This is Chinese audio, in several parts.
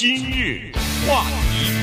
今日话题，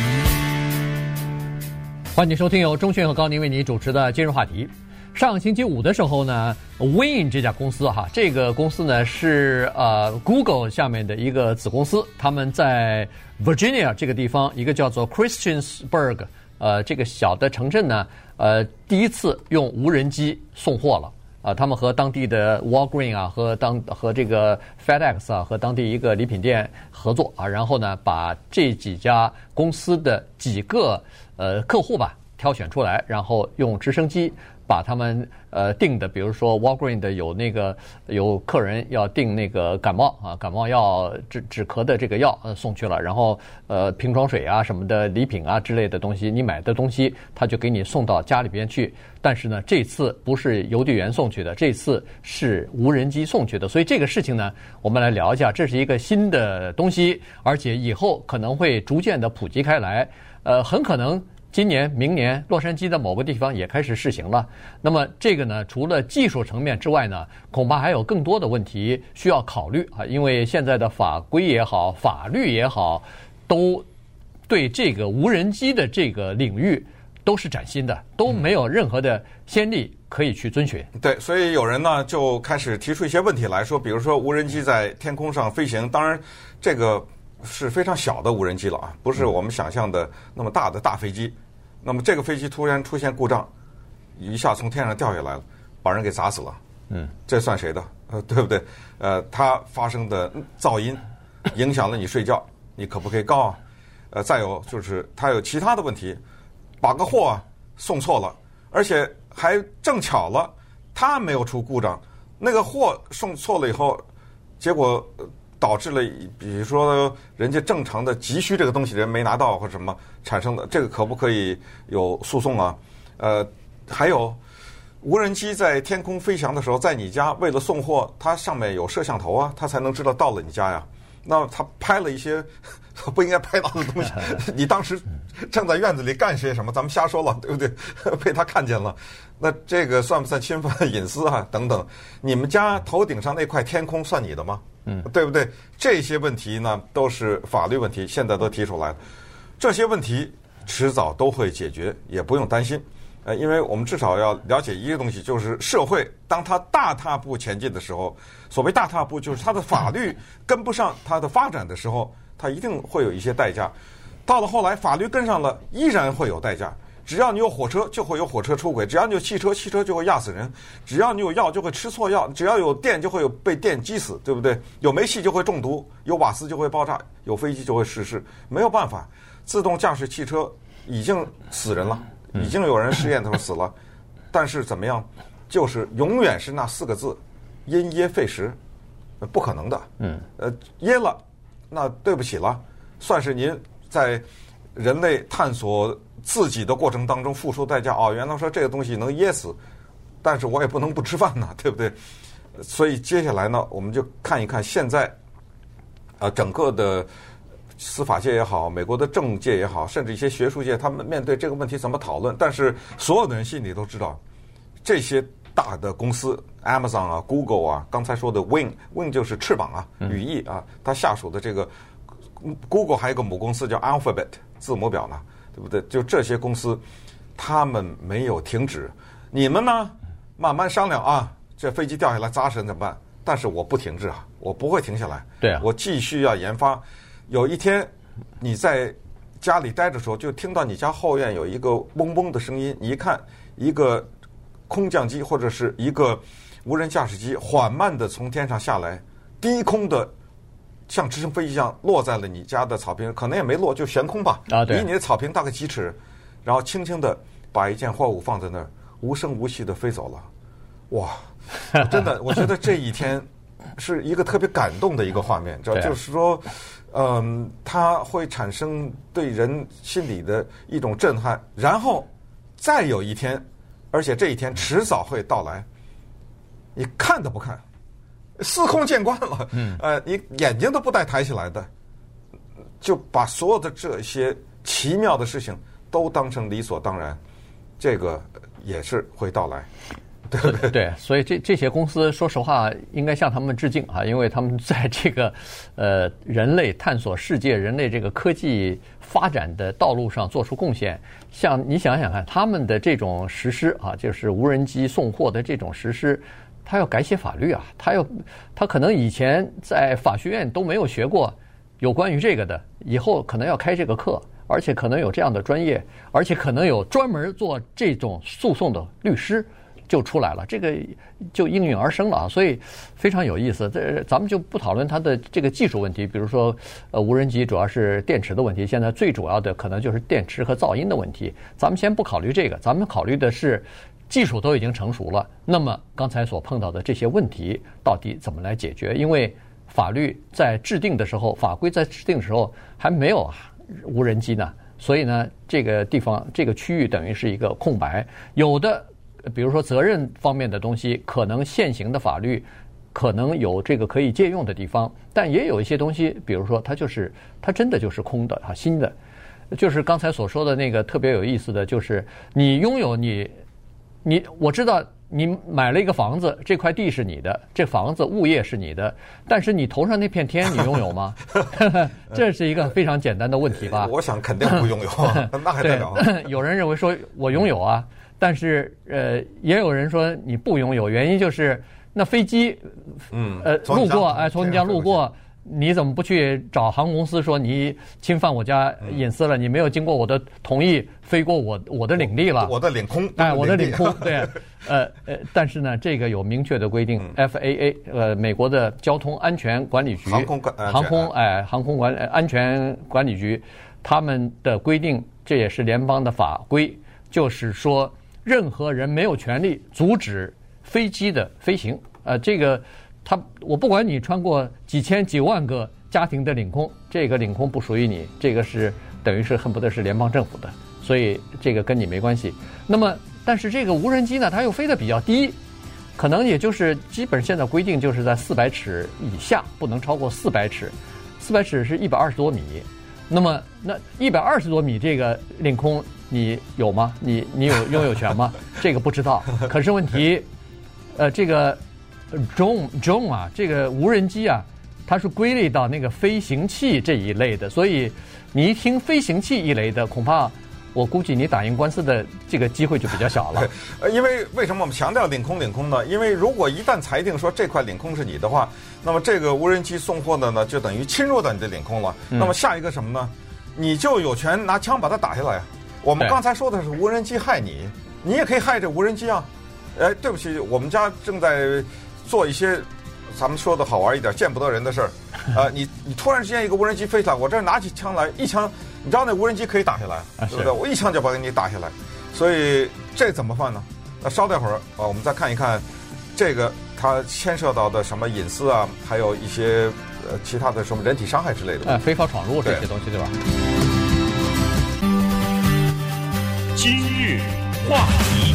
欢迎收听由钟迅和高宁为你主持的今日话题。上星期五的时候呢，Win 这家公司哈，这个公司呢是呃 Google 下面的一个子公司，他们在 Virginia 这个地方，一个叫做 Christiansburg，呃，这个小的城镇呢，呃，第一次用无人机送货了。啊，他们和当地的 Walgreen 啊，和当和这个 FedEx 啊，和当地一个礼品店合作啊，然后呢，把这几家公司的几个呃客户吧挑选出来，然后用直升机。把他们呃订的，比如说 Walgreen 的有那个有客人要订那个感冒啊感冒药止止咳的这个药呃送去了，然后呃瓶装水啊什么的礼品啊之类的东西，你买的东西他就给你送到家里边去。但是呢，这次不是邮递员送去的，这次是无人机送去的。所以这个事情呢，我们来聊一下，这是一个新的东西，而且以后可能会逐渐的普及开来，呃，很可能。今年、明年，洛杉矶的某个地方也开始试行了。那么，这个呢，除了技术层面之外呢，恐怕还有更多的问题需要考虑啊。因为现在的法规也好，法律也好，都对这个无人机的这个领域都是崭新的，都没有任何的先例可以去遵循。对，所以有人呢就开始提出一些问题来说，比如说无人机在天空上飞行，当然这个是非常小的无人机了啊，不是我们想象的那么大的大飞机。那么这个飞机突然出现故障，一下从天上掉下来了，把人给砸死了。嗯，这算谁的？呃，对不对？呃，它发生的噪音影响了你睡觉，你可不可以告啊？呃，再有就是它有其他的问题，把个货送错了，而且还正巧了，它没有出故障，那个货送错了以后，结果。导致了，比如说人家正常的急需这个东西人没拿到或者什么产生的，这个可不可以有诉讼啊？呃，还有无人机在天空飞翔的时候，在你家为了送货，它上面有摄像头啊，它才能知道到了你家呀。那他拍了一些 不应该拍到的东西，你当时正在院子里干些什么？咱们瞎说了，对不对？被他看见了，那这个算不算侵犯隐私啊？等等，你们家头顶上那块天空算你的吗？嗯，对不对？这些问题呢，都是法律问题，现在都提出来了。这些问题迟早都会解决，也不用担心。呃，因为我们至少要了解一个东西，就是社会当它大踏步前进的时候，所谓大踏步，就是它的法律跟不上它的发展的时候，它一定会有一些代价。到了后来，法律跟上了，依然会有代价。只要你有火车，就会有火车出轨；只要你有汽车，汽车就会压死人；只要你有药，就会吃错药；只要有电，就会有被电击死，对不对？有煤气就会中毒，有瓦斯就会爆炸，有飞机就会失事。没有办法，自动驾驶汽车已经死人了，已经有人试验的时候死了。但是怎么样？就是永远是那四个字：因噎废食，不可能的。嗯，呃，噎了，那对不起了，算是您在人类探索。自己的过程当中付出代价哦，原来说这个东西能噎死，但是我也不能不吃饭呐，对不对？所以接下来呢，我们就看一看现在，啊，整个的司法界也好，美国的政界也好，甚至一些学术界，他们面对这个问题怎么讨论？但是所有的人心里都知道，这些大的公司，Amazon 啊，Google 啊，刚才说的 Wing，Wing 就是翅膀啊，羽翼啊，它下属的这个 Google 还有一个母公司叫 Alphabet，字母表呢。对不对？就这些公司，他们没有停止。你们呢？慢慢商量啊。这飞机掉下来砸死人怎么办？但是我不停止啊，我不会停下来。对啊，我继续要研发。有一天你在家里待着的时候，就听到你家后院有一个嗡嗡的声音。你一看，一个空降机或者是一个无人驾驶机缓慢的从天上下来，低空的。像直升飞机一样落在了你家的草坪，可能也没落，就悬空吧。啊，对，离你的草坪大概几尺，然后轻轻的把一件货物放在那儿，无声无息的飞走了。哇，真的，我觉得这一天是一个特别感动的一个画面，知道，就是说，嗯，它会产生对人心理的一种震撼，然后再有一天，而且这一天迟早会到来，你看都不看。司空见惯了，嗯，呃，你眼睛都不带抬起来的，就把所有的这些奇妙的事情都当成理所当然，这个也是会到来。对对？对，所以这这些公司，说实话，应该向他们致敬啊，因为他们在这个呃人类探索世界、人类这个科技发展的道路上做出贡献。像你想想看，他们的这种实施啊，就是无人机送货的这种实施，他要改写法律啊，他要他可能以前在法学院都没有学过有关于这个的，以后可能要开这个课。而且可能有这样的专业，而且可能有专门做这种诉讼的律师就出来了，这个就应运而生了啊，所以非常有意思。这咱们就不讨论它的这个技术问题，比如说呃无人机主要是电池的问题，现在最主要的可能就是电池和噪音的问题。咱们先不考虑这个，咱们考虑的是技术都已经成熟了，那么刚才所碰到的这些问题到底怎么来解决？因为法律在制定的时候，法规在制定的时候还没有。无人机呢？所以呢，这个地方这个区域等于是一个空白。有的，比如说责任方面的东西，可能现行的法律可能有这个可以借用的地方，但也有一些东西，比如说它就是它真的就是空的啊，新的。就是刚才所说的那个特别有意思的就是，你拥有你你我知道。你买了一个房子，这块地是你的，这房子物业是你的，但是你头上那片天你拥有吗？这是一个非常简单的问题吧？我想肯定不拥有，那还得了？有人认为说我拥有啊，但是呃，也有人说你不拥有，原因就是那飞机，嗯，呃，路过哎，从你家路过。你怎么不去找航空公司说你侵犯我家隐私了？你没有经过我的同意飞过我我的领地了？我的领空，哎，我的领空，对，呃呃，但是呢，这个有明确的规定，FAA，呃，美国的交通安全管理局，航空航空，哎，航空管安全管理局，他们的规定，这也是联邦的法规，就是说，任何人没有权利阻止飞机的飞行，呃，这个。他，我不管你穿过几千几万个家庭的领空，这个领空不属于你，这个是等于是恨不得是联邦政府的，所以这个跟你没关系。那么，但是这个无人机呢，它又飞得比较低，可能也就是基本现在规定就是在四百尺以下，不能超过四百尺，四百尺是一百二十多米。那么，那一百二十多米这个领空你有吗？你你有拥有权吗？这个不知道。可是问题，呃，这个。Drone Drone 啊，这个无人机啊，它是归类到那个飞行器这一类的，所以你一听飞行器一类的，恐怕我估计你打赢官司的这个机会就比较小了。呃，因为为什么我们强调领空领空呢？因为如果一旦裁定说这块领空是你的话，那么这个无人机送货的呢，就等于侵入到你的领空了。那么下一个什么呢？你就有权拿枪把它打下来。我们刚才说的是无人机害你，你也可以害这无人机啊。哎，对不起，我们家正在。做一些咱们说的好玩一点见不得人的事儿，呃，你你突然之间一个无人机飞起来，我这儿拿起枪来一枪，你知道那无人机可以打下来，对不对？我一枪就把你打下来，所以这怎么办呢？那稍待会儿啊，我们再看一看这个它牵涉到的什么隐私啊，还有一些呃其他的什么人体伤害之类的，呃，非法闯入这些东西，对吧？今日话题。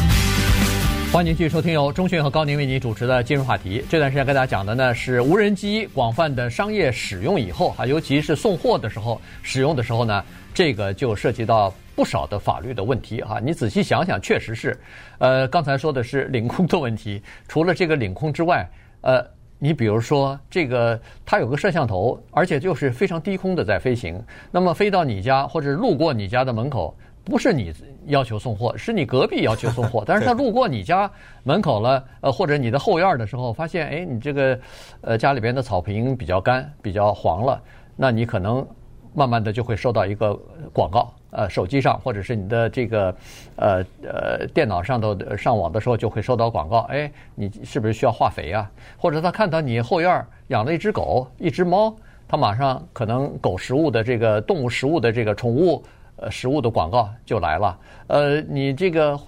欢迎继续收听由钟迅和高宁为你主持的今日话题。这段时间跟大家讲的呢是无人机广泛的商业使用以后啊，尤其是送货的时候使用的时候呢，这个就涉及到不少的法律的问题哈。你仔细想想，确实是。呃，刚才说的是领空的问题，除了这个领空之外，呃，你比如说这个它有个摄像头，而且就是非常低空的在飞行，那么飞到你家或者路过你家的门口。不是你要求送货，是你隔壁要求送货。但是他路过你家门口了，呃，或者你的后院的时候，发现，哎，你这个，呃，家里边的草坪比较干，比较黄了，那你可能慢慢的就会收到一个广告，呃，手机上或者是你的这个，呃呃，电脑上头上网的时候就会收到广告，哎，你是不是需要化肥啊？或者他看到你后院养了一只狗、一只猫，他马上可能狗食物的这个动物食物的这个宠物。呃，食物的广告就来了。呃，你这个，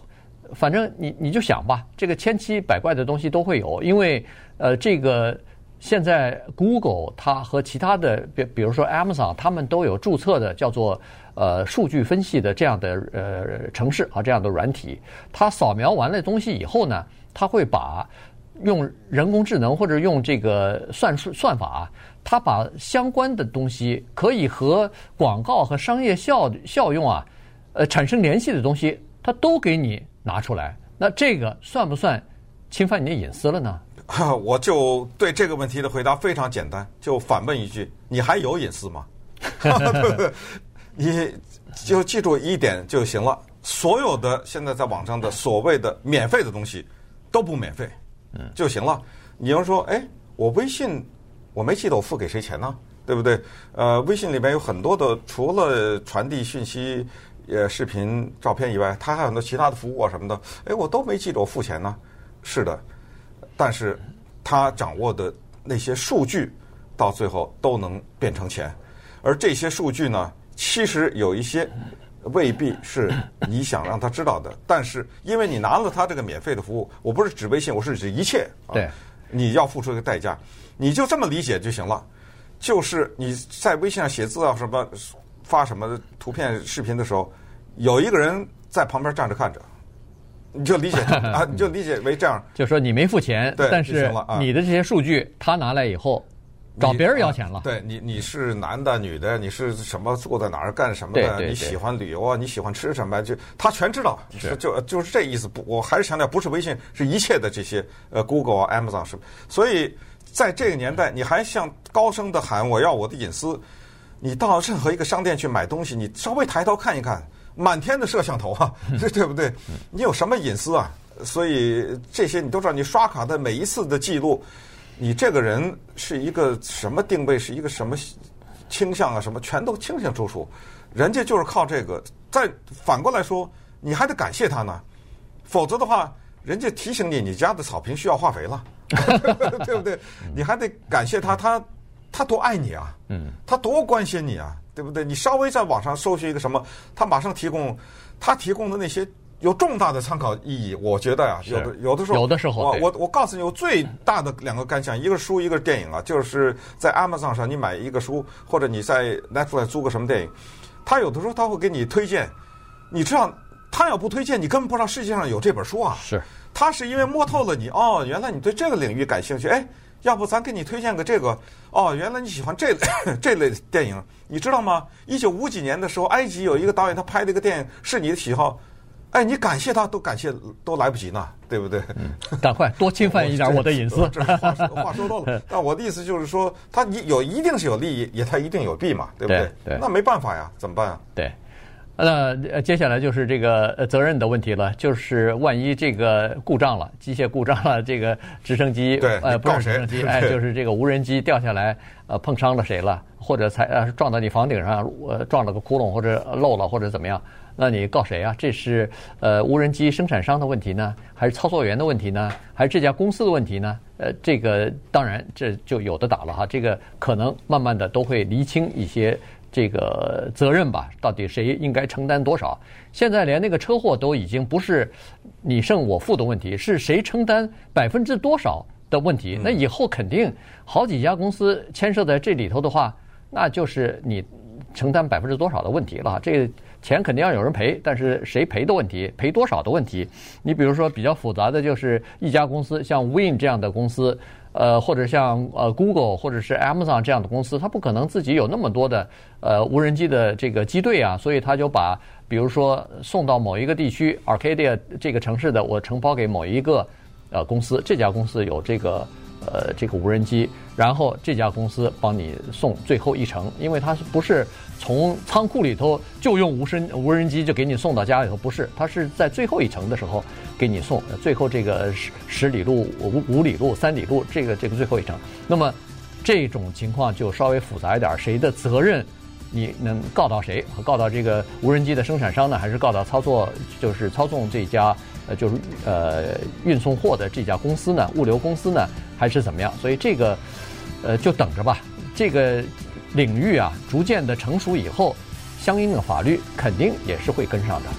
反正你你就想吧，这个千奇百怪的东西都会有。因为呃，这个现在 Google 它和其他的，比比如说 Amazon，他们都有注册的叫做呃数据分析的这样的呃城市啊，这样的软体。它扫描完了东西以后呢，它会把用人工智能或者用这个算术算法。他把相关的东西可以和广告和商业效效用啊，呃，产生联系的东西，他都给你拿出来。那这个算不算侵犯你的隐私了呢？我就对这个问题的回答非常简单，就反问一句：你还有隐私吗？对不对？你就记住一点就行了。所有的现在在网上的所谓的免费的东西都不免费，嗯，就行了。你要说，哎，我微信我没记得我付给谁钱呢？对不对？呃，微信里面有很多的，除了传递讯息、呃视频、照片以外，它还有很多其他的服务啊什么的。哎，我都没记得我付钱呢。是的，但是他掌握的那些数据，到最后都能变成钱。而这些数据呢，其实有一些未必是你想让他知道的。但是因为你拿了他这个免费的服务，我不是指微信，我是指一切。对，你要付出一个代价，你就这么理解就行了。就是你在微信上写字啊，什么发什么图片、视频的时候，有一个人在旁边站着看着，你就理解 啊，你就理解为这样，就说你没付钱，对，但是你的这些数据他拿来以后，找别人要钱了。对你，你是男的、女的，你是什么坐在哪儿干什么的？你喜欢旅游啊？你喜欢吃什么？就他全知道，就就就是这意思。不，我还是强调，不是微信，是一切的这些呃，Google 啊、Amazon 是，所以。在这个年代，你还想高声的喊我要我的隐私？你到任何一个商店去买东西，你稍微抬头看一看，满天的摄像头啊，这 对不对？你有什么隐私啊？所以这些你都知道，你刷卡的每一次的记录，你这个人是一个什么定位，是一个什么倾向啊？什么全都清清楚楚。人家就是靠这个。再反过来说，你还得感谢他呢，否则的话，人家提醒你，你家的草坪需要化肥了。对不对？你还得感谢他，他他多爱你啊！嗯，他多关心你啊，对不对？你稍微在网上搜寻一个什么，他马上提供他提供的那些有重大的参考意义。我觉得呀，有的有的时候，有的时候，我我我告诉你，我最大的两个感想，一个书，一个电影啊，就是在 Amazon 上你买一个书，或者你在 Netflix 租个什么电影，他有的时候他会给你推荐，你知道他要不推荐，你根本不知道世界上有这本书啊。是。他是因为摸透了你哦，原来你对这个领域感兴趣，哎，要不咱给你推荐个这个哦，原来你喜欢这 这类电影，你知道吗？一九五几年的时候，埃及有一个导演，他拍的一个电影是你的喜好，哎，你感谢他都感谢都来不及呢，对不对？嗯，赶快多侵犯一点我的隐私。这话话说多了，但我的意思就是说，他有一定是有利益，也他一定有弊嘛，对不对？对，对。那没办法呀，怎么办啊？对。那呃，接下来就是这个责任的问题了，就是万一这个故障了，机械故障了，这个直升机对呃不是直升机，哎，就是这个无人机掉下来，呃碰伤了谁了，或者才呃撞到你房顶上，呃撞了个窟窿或者漏了或者怎么样，那你告谁啊？这是呃无人机生产商的问题呢，还是操作员的问题呢，还是这家公司的问题呢？呃，这个当然这就有的打了哈，这个可能慢慢的都会厘清一些。这个责任吧，到底谁应该承担多少？现在连那个车祸都已经不是你胜我负的问题，是谁承担百分之多少的问题。那以后肯定好几家公司牵涉在这里头的话，那就是你承担百分之多少的问题了。这个钱肯定要有人赔，但是谁赔的问题，赔多少的问题。你比如说比较复杂的就是一家公司，像 Win 这样的公司。呃，或者像呃 Google 或者是 Amazon 这样的公司，它不可能自己有那么多的呃无人机的这个机队啊，所以他就把比如说送到某一个地区 Arcadia 这个城市的，我承包给某一个呃公司，这家公司有这个。呃，这个无人机，然后这家公司帮你送最后一程，因为它是不是从仓库里头就用无人无人机就给你送到家里头？不是，它是在最后一程的时候给你送，最后这个十十里路、五五里路、三里路，这个这个最后一程。那么这种情况就稍微复杂一点，谁的责任？你能告到谁？告到这个无人机的生产商呢，还是告到操作就是操纵这家？呃，就是呃，运送货的这家公司呢，物流公司呢，还是怎么样？所以这个，呃，就等着吧。这个领域啊，逐渐的成熟以后，相应的法律肯定也是会跟上的。